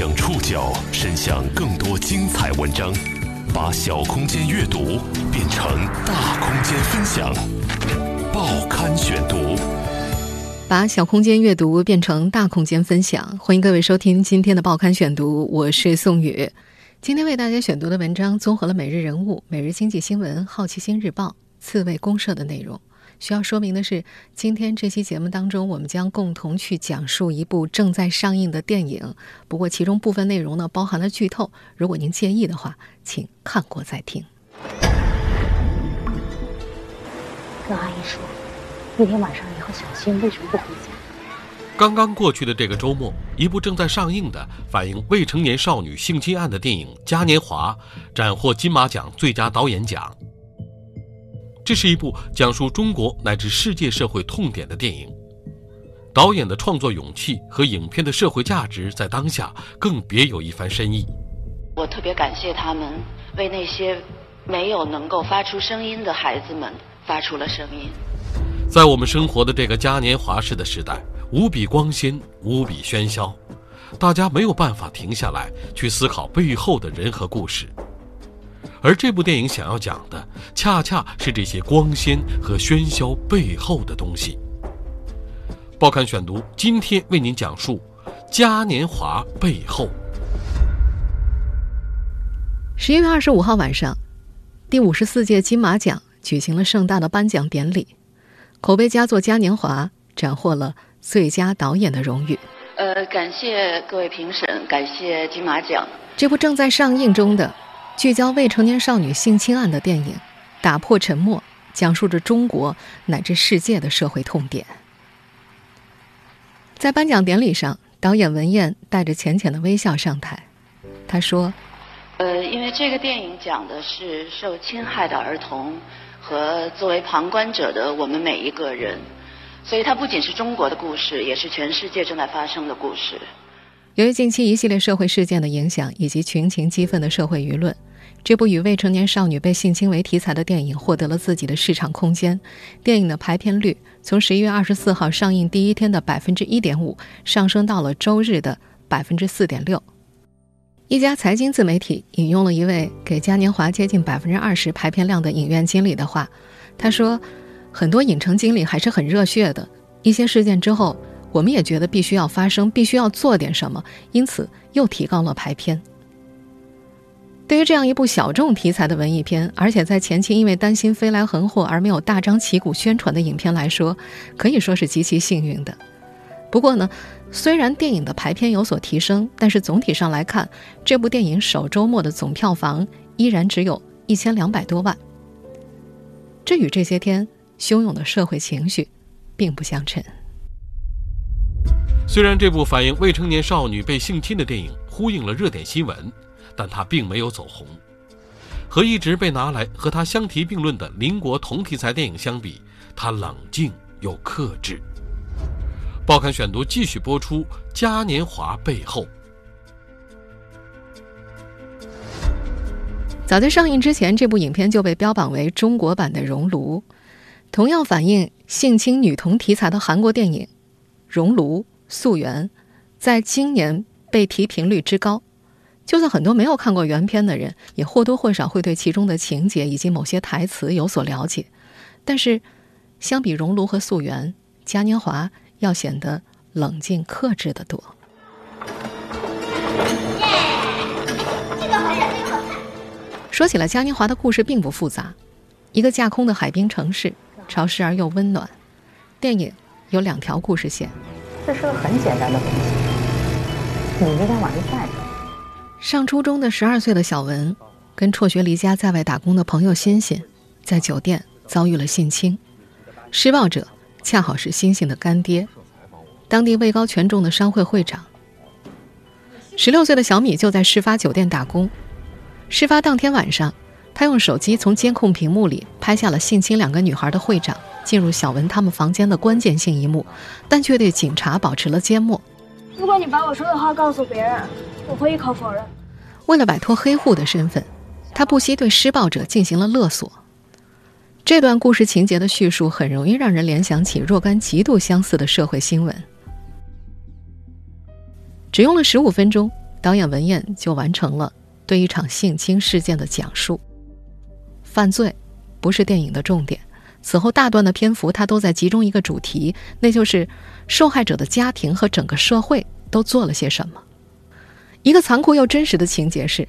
将触角伸向更多精彩文章，把小空间阅读变成大空间分享。报刊选读，把小空间阅读变成大空间分享。欢迎各位收听今天的报刊选读，我是宋宇。今天为大家选读的文章综合了《每日人物》《每日经济新闻》《好奇心日报》《刺猬公社》的内容。需要说明的是，今天这期节目当中，我们将共同去讲述一部正在上映的电影。不过，其中部分内容呢包含了剧透，如果您介意的话，请看过再听。跟阿姨说，那天晚上你和小新为什么不回家？刚刚过去的这个周末，一部正在上映的反映未成年少女性侵案的电影《嘉年华》斩获金马奖最佳导演奖。这是一部讲述中国乃至世界社会痛点的电影，导演的创作勇气和影片的社会价值在当下更别有一番深意。我特别感谢他们为那些没有能够发出声音的孩子们发出了声音。在我们生活的这个嘉年华式的时代，无比光鲜，无比喧嚣，大家没有办法停下来去思考背后的人和故事。而这部电影想要讲的，恰恰是这些光鲜和喧嚣背后的东西。报刊选读今天为您讲述《嘉年华背后》。十一月二十五号晚上，第五十四届金马奖举行了盛大的颁奖典礼，口碑佳作《嘉年华》斩获了最佳导演的荣誉。呃，感谢各位评审，感谢金马奖。这部正在上映中的。聚焦未成年少女性侵案的电影《打破沉默》，讲述着中国乃至世界的社会痛点。在颁奖典礼上，导演文彦带着浅浅的微笑上台，他说：“呃，因为这个电影讲的是受侵害的儿童和作为旁观者的我们每一个人，所以它不仅是中国的故事，也是全世界正在发生的故事。”由于近期一系列社会事件的影响，以及群情激愤的社会舆论。这部以未成年少女被性侵为题材的电影获得了自己的市场空间，电影的排片率从十一月二十四号上映第一天的百分之一点五上升到了周日的百分之四点六。一家财经自媒体引用了一位给嘉年华接近百分之二十排片量的影院经理的话，他说：“很多影城经理还是很热血的，一些事件之后，我们也觉得必须要发生，必须要做点什么，因此又提高了排片。”对于这样一部小众题材的文艺片，而且在前期因为担心飞来横祸而没有大张旗鼓宣传的影片来说，可以说是极其幸运的。不过呢，虽然电影的排片有所提升，但是总体上来看，这部电影首周末的总票房依然只有一千两百多万。这与这些天汹涌的社会情绪并不相称。虽然这部反映未成年少女被性侵的电影呼应了热点新闻。但他并没有走红，和一直被拿来和他相提并论的邻国同题材电影相比，他冷静又克制。报刊选读继续播出《嘉年华背后》。早在上映之前，这部影片就被标榜为中国版的《熔炉》，同样反映性侵女童题材的韩国电影《熔炉》《溯源》，在今年被提频率之高。就算很多没有看过原片的人，也或多或少会对其中的情节以及某些台词有所了解。但是，相比《熔炉》和《溯源》，《嘉年华》要显得冷静克制的多。说起来，《嘉年华》的故事并不复杂，一个架空的海滨城市，潮湿而又温暖。电影有两条故事线。这是个很简单的东西。你那天晚上在。上初中的十二岁的小文，跟辍学离家在外打工的朋友欣欣，在酒店遭遇了性侵，施暴者恰好是欣欣的干爹，当地位高权重的商会会长。十六岁的小米就在事发酒店打工，事发当天晚上，他用手机从监控屏幕里拍下了性侵两个女孩的会长进入小文他们房间的关键性一幕，但却对警察保持了缄默。如果你把我说的话告诉别人，我会一口否认。为了摆脱黑户的身份，他不惜对施暴者进行了勒索。这段故事情节的叙述很容易让人联想起若干极度相似的社会新闻。只用了十五分钟，导演文彦就完成了对一场性侵事件的讲述。犯罪不是电影的重点，此后大段的篇幅他都在集中一个主题，那就是受害者的家庭和整个社会都做了些什么。一个残酷又真实的情节是，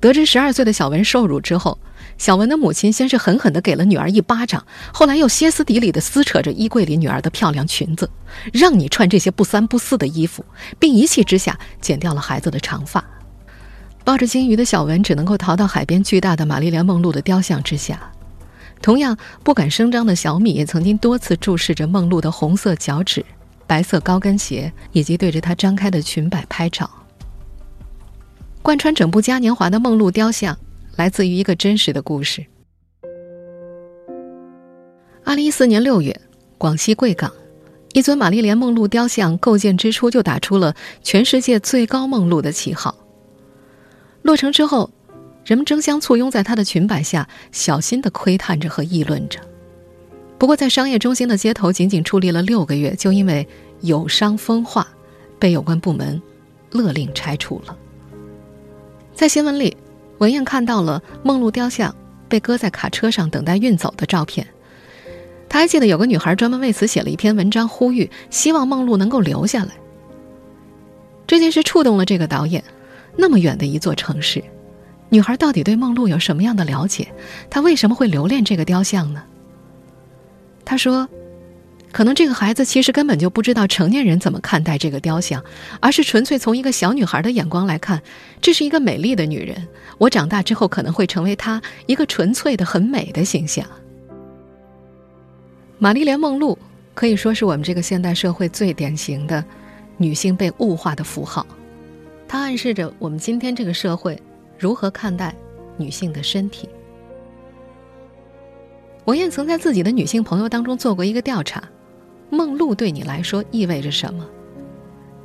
得知十二岁的小文受辱之后。小文的母亲先是狠狠地给了女儿一巴掌，后来又歇斯底里地撕扯着衣柜里女儿的漂亮裙子，让你穿这些不三不四的衣服，并一气之下剪掉了孩子的长发。抱着金鱼的小文只能够逃到海边巨大的玛丽莲梦露的雕像之下。同样不敢声张的小米也曾经多次注视着梦露的红色脚趾、白色高跟鞋，以及对着她张开的裙摆拍照。贯穿整部嘉年华的梦露雕像。来自于一个真实的故事。二零一四年六月，广西贵港，一尊玛丽莲梦露雕像构建之初就打出了“全世界最高梦露”的旗号。落成之后，人们争相簇拥在她的裙摆下，小心的窥探着和议论着。不过，在商业中心的街头，仅仅矗立了六个月，就因为有伤风化，被有关部门勒令拆除了。在新闻里。文燕看到了梦露雕像被搁在卡车上等待运走的照片，他还记得有个女孩专门为此写了一篇文章，呼吁希望梦露能够留下来。这件事触动了这个导演，那么远的一座城市，女孩到底对梦露有什么样的了解？她为什么会留恋这个雕像呢？他说。可能这个孩子其实根本就不知道成年人怎么看待这个雕像，而是纯粹从一个小女孩的眼光来看，这是一个美丽的女人。我长大之后可能会成为她一个纯粹的、很美的形象。玛丽莲·梦露可以说是我们这个现代社会最典型的女性被物化的符号，它暗示着我们今天这个社会如何看待女性的身体。文燕曾在自己的女性朋友当中做过一个调查。梦露对你来说意味着什么？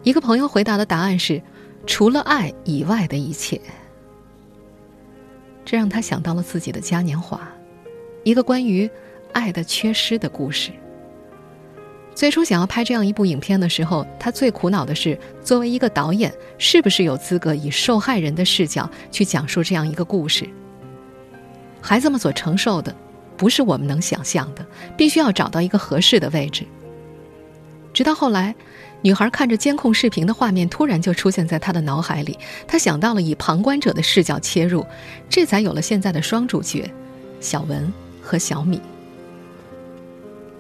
一个朋友回答的答案是：除了爱以外的一切。这让他想到了自己的嘉年华，一个关于爱的缺失的故事。最初想要拍这样一部影片的时候，他最苦恼的是，作为一个导演，是不是有资格以受害人的视角去讲述这样一个故事？孩子们所承受的，不是我们能想象的，必须要找到一个合适的位置。直到后来，女孩看着监控视频的画面，突然就出现在她的脑海里。她想到了以旁观者的视角切入，这才有了现在的双主角，小文和小米。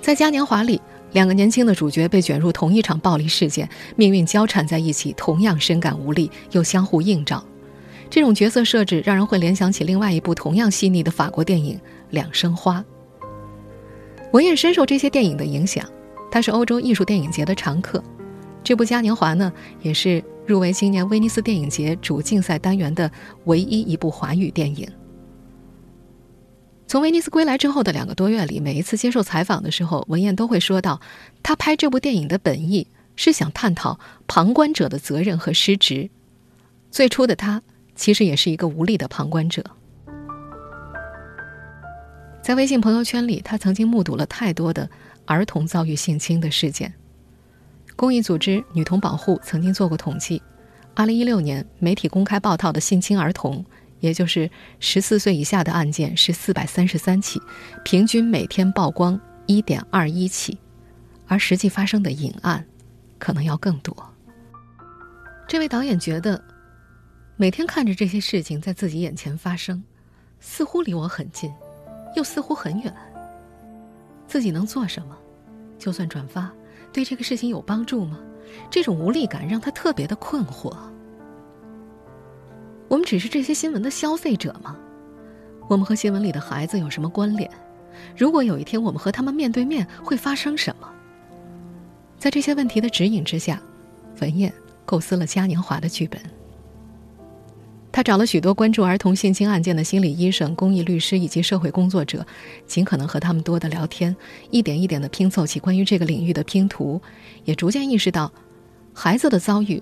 在嘉年华里，两个年轻的主角被卷入同一场暴力事件，命运交缠在一起，同样深感无力，又相互映照。这种角色设置让人会联想起另外一部同样细腻的法国电影《两生花》。文彦深受这些电影的影响。他是欧洲艺术电影节的常客，这部嘉年华呢，也是入围今年威尼斯电影节主竞赛单元的唯一一部华语电影。从威尼斯归来之后的两个多月里，每一次接受采访的时候，文彦都会说到，他拍这部电影的本意是想探讨旁观者的责任和失职。最初的他其实也是一个无力的旁观者。在微信朋友圈里，他曾经目睹了太多的。儿童遭遇性侵的事件，公益组织女童保护曾经做过统计，二零一六年媒体公开报道的性侵儿童，也就是十四岁以下的案件是四百三十三起，平均每天曝光一点二一起，而实际发生的隐案可能要更多。这位导演觉得，每天看着这些事情在自己眼前发生，似乎离我很近，又似乎很远。自己能做什么？就算转发，对这个事情有帮助吗？这种无力感让他特别的困惑。我们只是这些新闻的消费者吗？我们和新闻里的孩子有什么关联？如果有一天我们和他们面对面，会发生什么？在这些问题的指引之下，文燕构思了嘉年华的剧本。他找了许多关注儿童性侵案件的心理医生、公益律师以及社会工作者，尽可能和他们多的聊天，一点一点的拼凑起关于这个领域的拼图，也逐渐意识到，孩子的遭遇，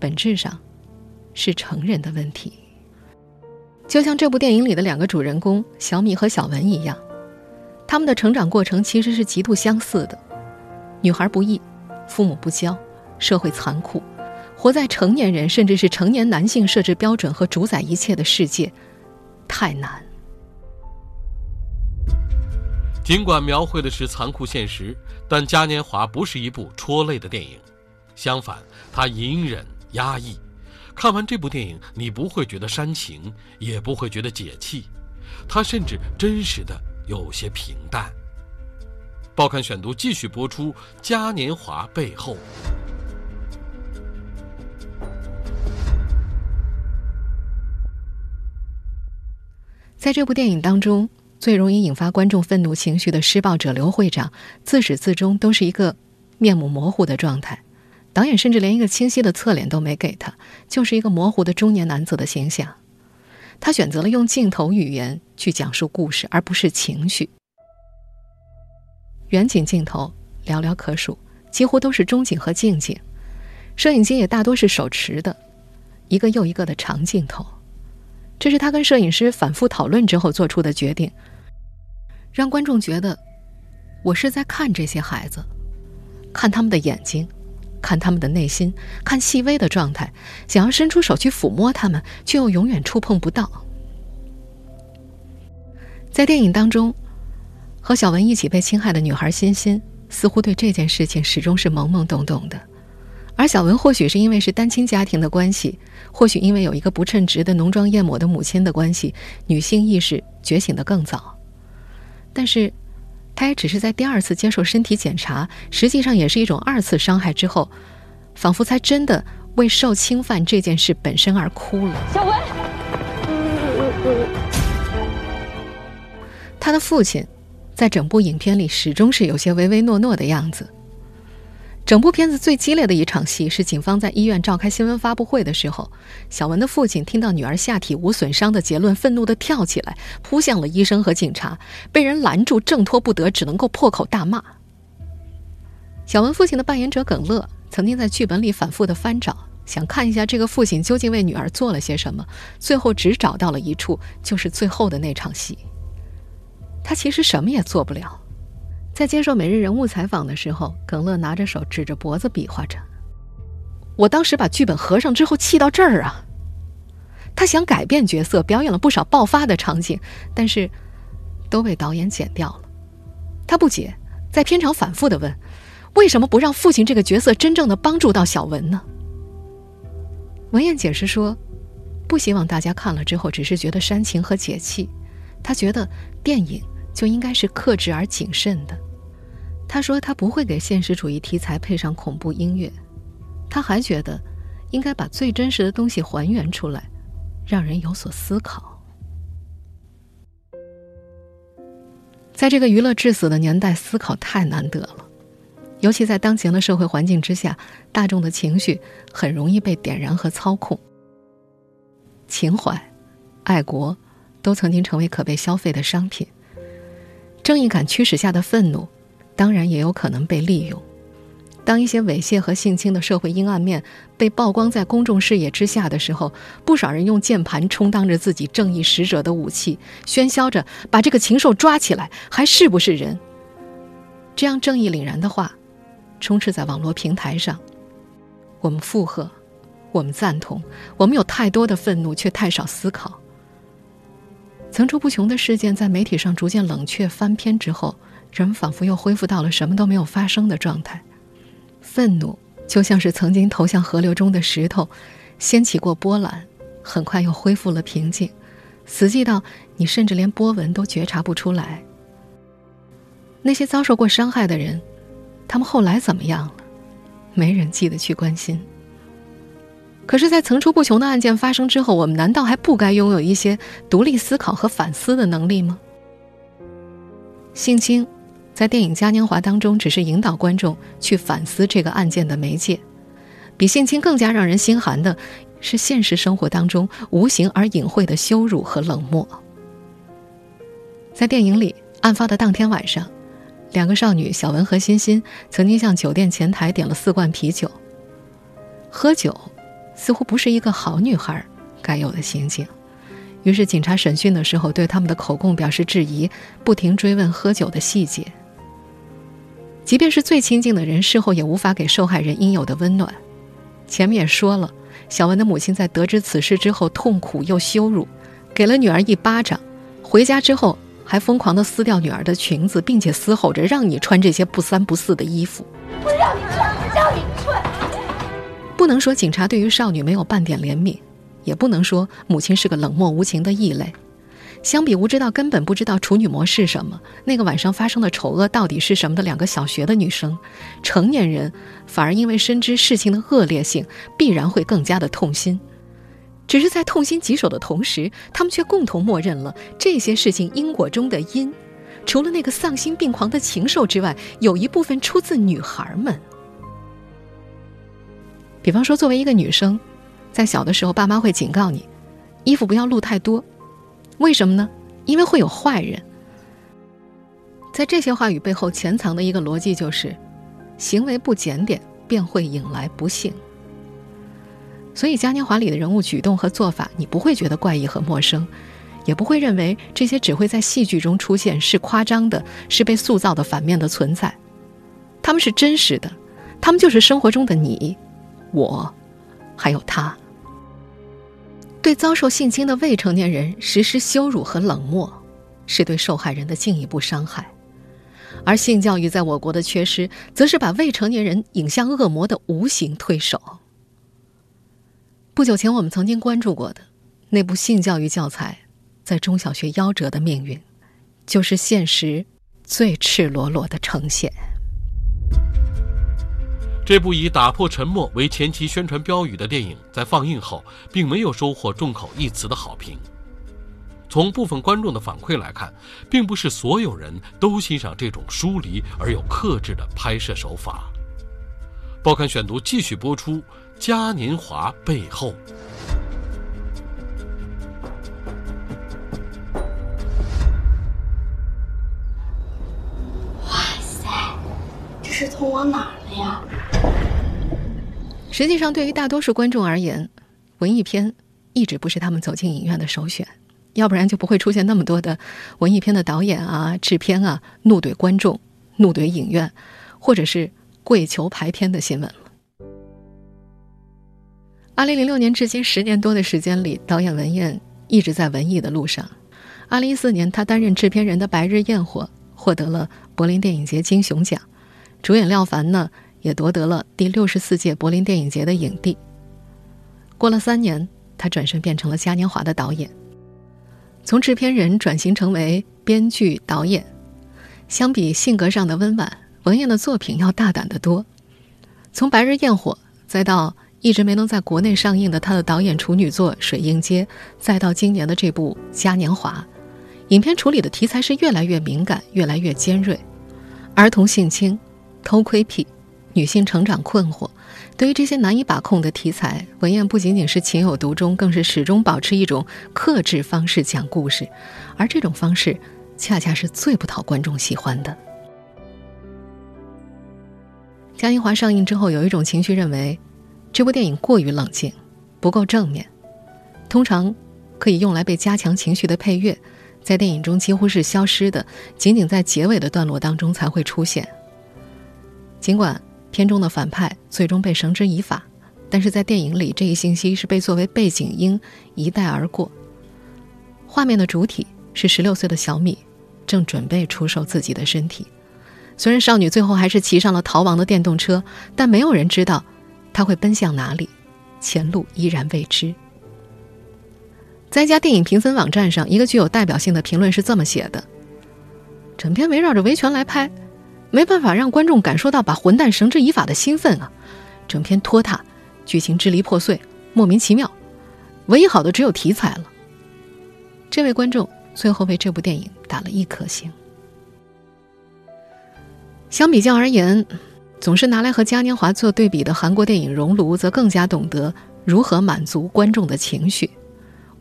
本质上，是成人的问题。就像这部电影里的两个主人公小米和小文一样，他们的成长过程其实是极度相似的。女孩不易，父母不教，社会残酷。活在成年人甚至是成年男性设置标准和主宰一切的世界，太难。尽管描绘的是残酷现实，但《嘉年华》不是一部戳泪的电影，相反，它隐忍压抑。看完这部电影，你不会觉得煽情，也不会觉得解气，它甚至真实的有些平淡。报刊选读继续播出，《嘉年华》背后。在这部电影当中，最容易引发观众愤怒情绪的施暴者刘会长，自始至终都是一个面目模糊的状态。导演甚至连一个清晰的侧脸都没给他，就是一个模糊的中年男子的形象。他选择了用镜头语言去讲述故事，而不是情绪。远景镜头寥寥可数，几乎都是中景和近景，摄影机也大多是手持的，一个又一个的长镜头。这是他跟摄影师反复讨论之后做出的决定，让观众觉得我是在看这些孩子，看他们的眼睛，看他们的内心，看细微的状态，想要伸出手去抚摸他们，却又永远触碰不到。在电影当中，和小文一起被侵害的女孩欣欣，似乎对这件事情始终是懵懵懂懂的。而小文或许是因为是单亲家庭的关系，或许因为有一个不称职的浓妆艳抹的母亲的关系，女性意识觉醒的更早。但是，她也只是在第二次接受身体检查，实际上也是一种二次伤害之后，仿佛才真的为受侵犯这件事本身而哭了。小文，他的父亲，在整部影片里始终是有些唯唯诺诺的样子。整部片子最激烈的一场戏是，警方在医院召开新闻发布会的时候，小文的父亲听到女儿下体无损伤的结论，愤怒地跳起来，扑向了医生和警察，被人拦住，挣脱不得，只能够破口大骂。小文父亲的扮演者耿乐曾经在剧本里反复的翻找，想看一下这个父亲究竟为女儿做了些什么，最后只找到了一处，就是最后的那场戏。他其实什么也做不了。在接受每日人物采访的时候，耿乐拿着手指着脖子比划着。我当时把剧本合上之后，气到这儿啊！他想改变角色，表演了不少爆发的场景，但是都被导演剪掉了。他不解，在片场反复的问：为什么不让父亲这个角色真正的帮助到小文呢？文彦解释说，不希望大家看了之后只是觉得煽情和解气，他觉得电影就应该是克制而谨慎的。他说：“他不会给现实主义题材配上恐怖音乐，他还觉得应该把最真实的东西还原出来，让人有所思考。在这个娱乐至死的年代，思考太难得了，尤其在当前的社会环境之下，大众的情绪很容易被点燃和操控。情怀、爱国，都曾经成为可被消费的商品。正义感驱使下的愤怒。”当然也有可能被利用。当一些猥亵和性侵的社会阴暗面被曝光在公众视野之下的时候，不少人用键盘充当着自己正义使者的武器，喧嚣着把这个禽兽抓起来，还是不是人？这样正义凛然的话，充斥在网络平台上。我们附和，我们赞同，我们有太多的愤怒，却太少思考。层出不穷的事件在媒体上逐渐冷却翻篇之后。人们仿佛又恢复到了什么都没有发生的状态，愤怒就像是曾经投向河流中的石头，掀起过波澜，很快又恢复了平静，死寂到你甚至连波纹都觉察不出来。那些遭受过伤害的人，他们后来怎么样了？没人记得去关心。可是，在层出不穷的案件发生之后，我们难道还不该拥有一些独立思考和反思的能力吗？性侵。在电影《嘉年华》当中，只是引导观众去反思这个案件的媒介。比性侵更加让人心寒的，是现实生活当中无形而隐晦的羞辱和冷漠。在电影里，案发的当天晚上，两个少女小文和欣欣曾经向酒店前台点了四罐啤酒。喝酒，似乎不是一个好女孩该有的心境。于是，警察审讯的时候，对他们的口供表示质疑，不停追问喝酒的细节。即便是最亲近的人，事后也无法给受害人应有的温暖。前面也说了，小文的母亲在得知此事之后痛苦又羞辱，给了女儿一巴掌，回家之后还疯狂地撕掉女儿的裙子，并且嘶吼着让你穿这些不三不四的衣服。我让你穿，让你穿。不能说警察对于少女没有半点怜悯，也不能说母亲是个冷漠无情的异类。相比无知到根本不知道处女膜是什么，那个晚上发生的丑恶到底是什么的两个小学的女生，成年人反而因为深知事情的恶劣性，必然会更加的痛心。只是在痛心疾首的同时，他们却共同默认了这些事情因果中的因，除了那个丧心病狂的禽兽之外，有一部分出自女孩们。比方说，作为一个女生，在小的时候，爸妈会警告你，衣服不要露太多。为什么呢？因为会有坏人。在这些话语背后潜藏的一个逻辑就是，行为不检点便会引来不幸。所以嘉年华里的人物举动和做法，你不会觉得怪异和陌生，也不会认为这些只会在戏剧中出现，是夸张的，是被塑造的反面的存在。他们是真实的，他们就是生活中的你、我，还有他。对遭受性侵的未成年人实施羞辱和冷漠，是对受害人的进一步伤害；而性教育在我国的缺失，则是把未成年人引向恶魔的无形推手。不久前，我们曾经关注过的那部性教育教材，在中小学夭折的命运，就是现实最赤裸裸的呈现。这部以打破沉默为前期宣传标语的电影，在放映后并没有收获众口一词的好评。从部分观众的反馈来看，并不是所有人都欣赏这种疏离而又克制的拍摄手法。报刊选读继续播出《嘉年华背后》。是通往哪儿了呀？实际上，对于大多数观众而言，文艺片一直不是他们走进影院的首选，要不然就不会出现那么多的文艺片的导演啊、制片啊怒怼观众、怒怼影院，或者是跪求排片的新闻了。二零零六年至今十年多的时间里，导演文彦一直在文艺的路上。二零一四年，他担任制片人的《白日焰火》获得了柏林电影节金熊奖，主演廖凡呢。也夺得了第六十四届柏林电影节的影帝。过了三年，他转身变成了嘉年华的导演，从制片人转型成为编剧导演。相比性格上的温婉，文彦的作品要大胆得多。从《白日焰火》，再到一直没能在国内上映的他的导演处女作《水映街》，再到今年的这部《嘉年华》，影片处理的题材是越来越敏感，越来越尖锐，儿童性侵、偷窥癖。女性成长困惑，对于这些难以把控的题材，文彦不仅仅是情有独钟，更是始终保持一种克制方式讲故事，而这种方式恰恰是最不讨观众喜欢的。嘉年华上映之后，有一种情绪认为，这部电影过于冷静，不够正面。通常可以用来被加强情绪的配乐，在电影中几乎是消失的，仅仅在结尾的段落当中才会出现。尽管。片中的反派最终被绳之以法，但是在电影里，这一信息是被作为背景音一带而过。画面的主体是十六岁的小米，正准备出售自己的身体。虽然少女最后还是骑上了逃亡的电动车，但没有人知道她会奔向哪里，前路依然未知。在一家电影评分网站上，一个具有代表性的评论是这么写的：“整片围绕着维权来拍。”没办法让观众感受到把混蛋绳之以法的兴奋啊！整篇拖沓，剧情支离破碎，莫名其妙。唯一好的只有题材了。这位观众最后为这部电影打了一颗星。相比较而言，总是拿来和嘉年华做对比的韩国电影《熔炉》则更加懂得如何满足观众的情绪。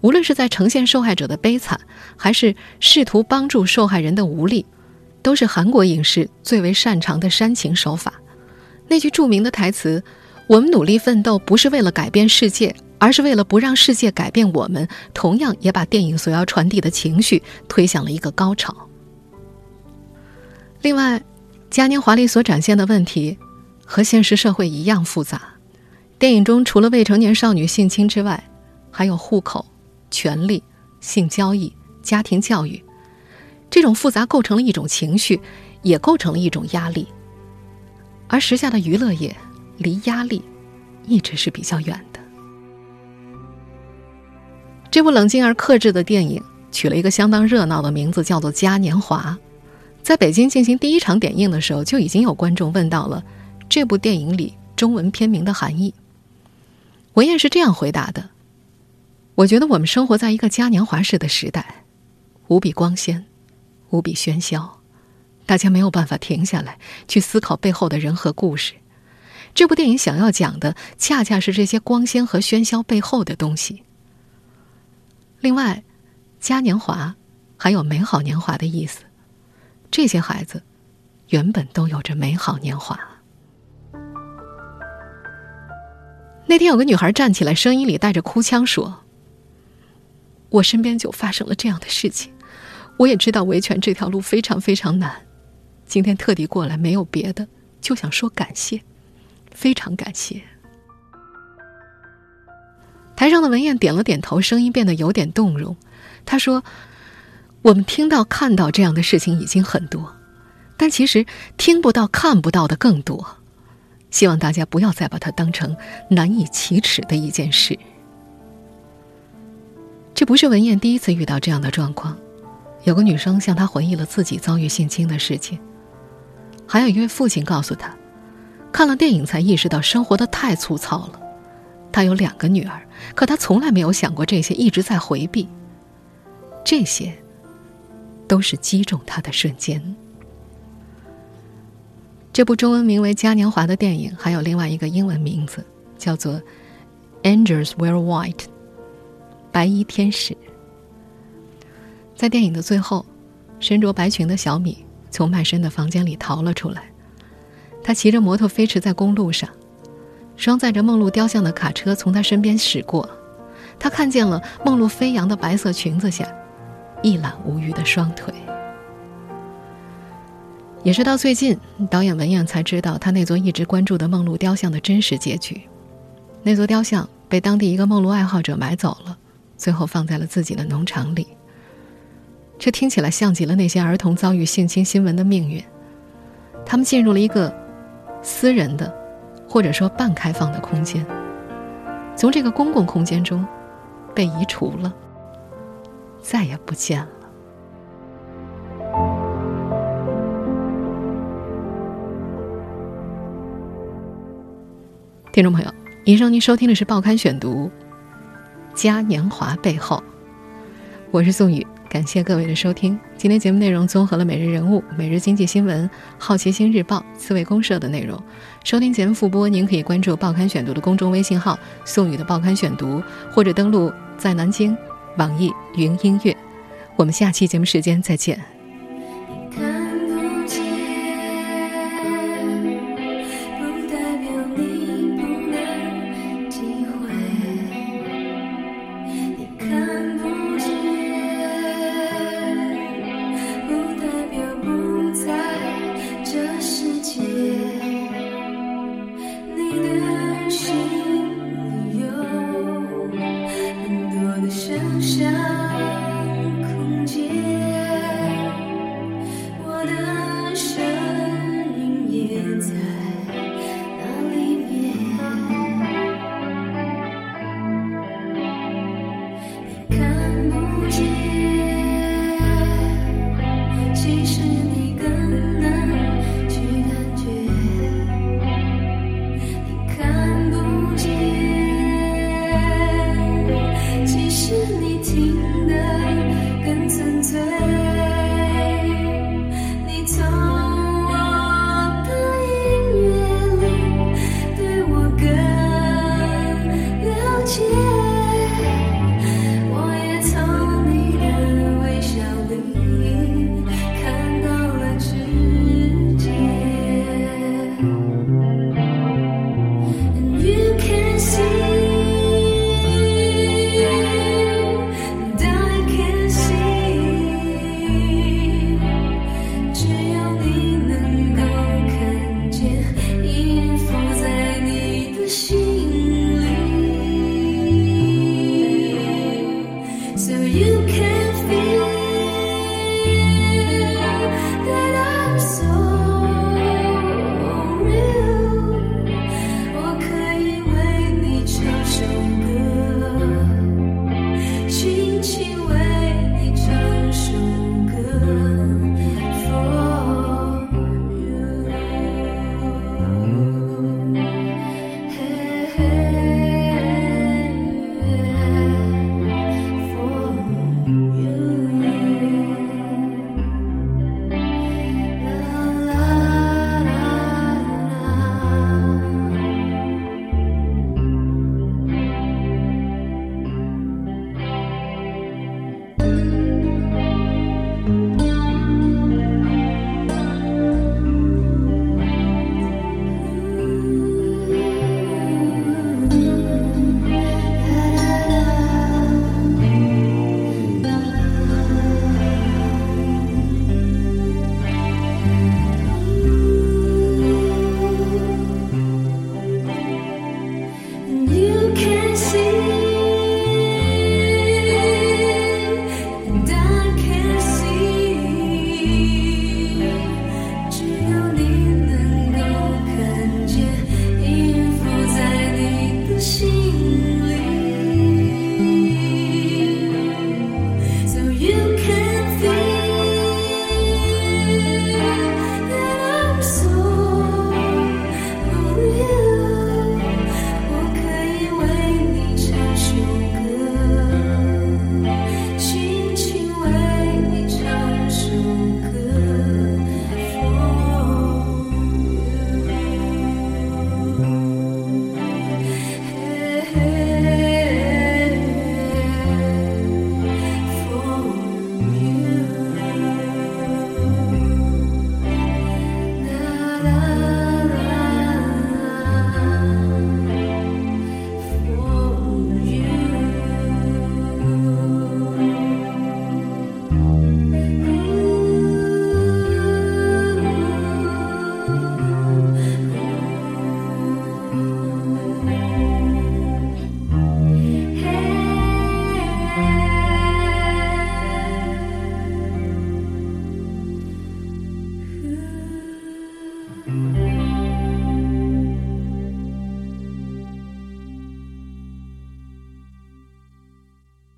无论是在呈现受害者的悲惨，还是试图帮助受害人的无力。都是韩国影视最为擅长的煽情手法。那句著名的台词：“我们努力奋斗不是为了改变世界，而是为了不让世界改变我们。”同样也把电影所要传递的情绪推向了一个高潮。另外，嘉年华里所展现的问题和现实社会一样复杂。电影中除了未成年少女性侵之外，还有户口、权利、性交易、家庭教育，这种复杂构成了一种情绪，也构成了一种压力。而时下的娱乐业离压力一直是比较远的。这部冷静而克制的电影取了一个相当热闹的名字，叫做《嘉年华》。在北京进行第一场点映的时候，就已经有观众问到了这部电影里中文片名的含义。文彦是这样回答的：“我觉得我们生活在一个嘉年华式的时代，无比光鲜，无比喧嚣，大家没有办法停下来去思考背后的人和故事。这部电影想要讲的，恰恰是这些光鲜和喧嚣背后的东西。另外，嘉年华还有美好年华的意思。”这些孩子原本都有着美好年华。那天有个女孩站起来，声音里带着哭腔说：“我身边就发生了这样的事情，我也知道维权这条路非常非常难。今天特地过来，没有别的，就想说感谢，非常感谢。”台上的文燕点了点头，声音变得有点动容。她说。我们听到、看到这样的事情已经很多，但其实听不到、看不到的更多。希望大家不要再把它当成难以启齿的一件事。这不是文燕第一次遇到这样的状况，有个女生向他回忆了自己遭遇性侵的事情，还有一位父亲告诉她，看了电影才意识到生活的太粗糙了。他有两个女儿，可他从来没有想过这些，一直在回避这些。都是击中他的瞬间。这部中文名为《嘉年华》的电影还有另外一个英文名字，叫做《Angels Wear White》，白衣天使。在电影的最后，身着白裙的小米从卖身的房间里逃了出来。他骑着摩托飞驰在公路上，装载着梦露雕像的卡车从他身边驶过。他看见了梦露飞扬的白色裙子下。一览无余的双腿，也是到最近，导演文彦才知道他那座一直关注的梦露雕像的真实结局。那座雕像被当地一个梦露爱好者买走了，最后放在了自己的农场里。这听起来像极了那些儿童遭遇性侵新闻的命运。他们进入了一个私人的，或者说半开放的空间，从这个公共空间中被移除了。再也不见了。听众朋友，以上您收听的是《报刊选读》，嘉年华背后，我是宋宇，感谢各位的收听。今天节目内容综合了每日人物、每日经济新闻、好奇心日报、刺猬公社的内容。收听节目复播，您可以关注《报刊选读》的公众微信号“宋宇的报刊选读”，或者登录在南京。网易云音乐，我们下期节目时间再见。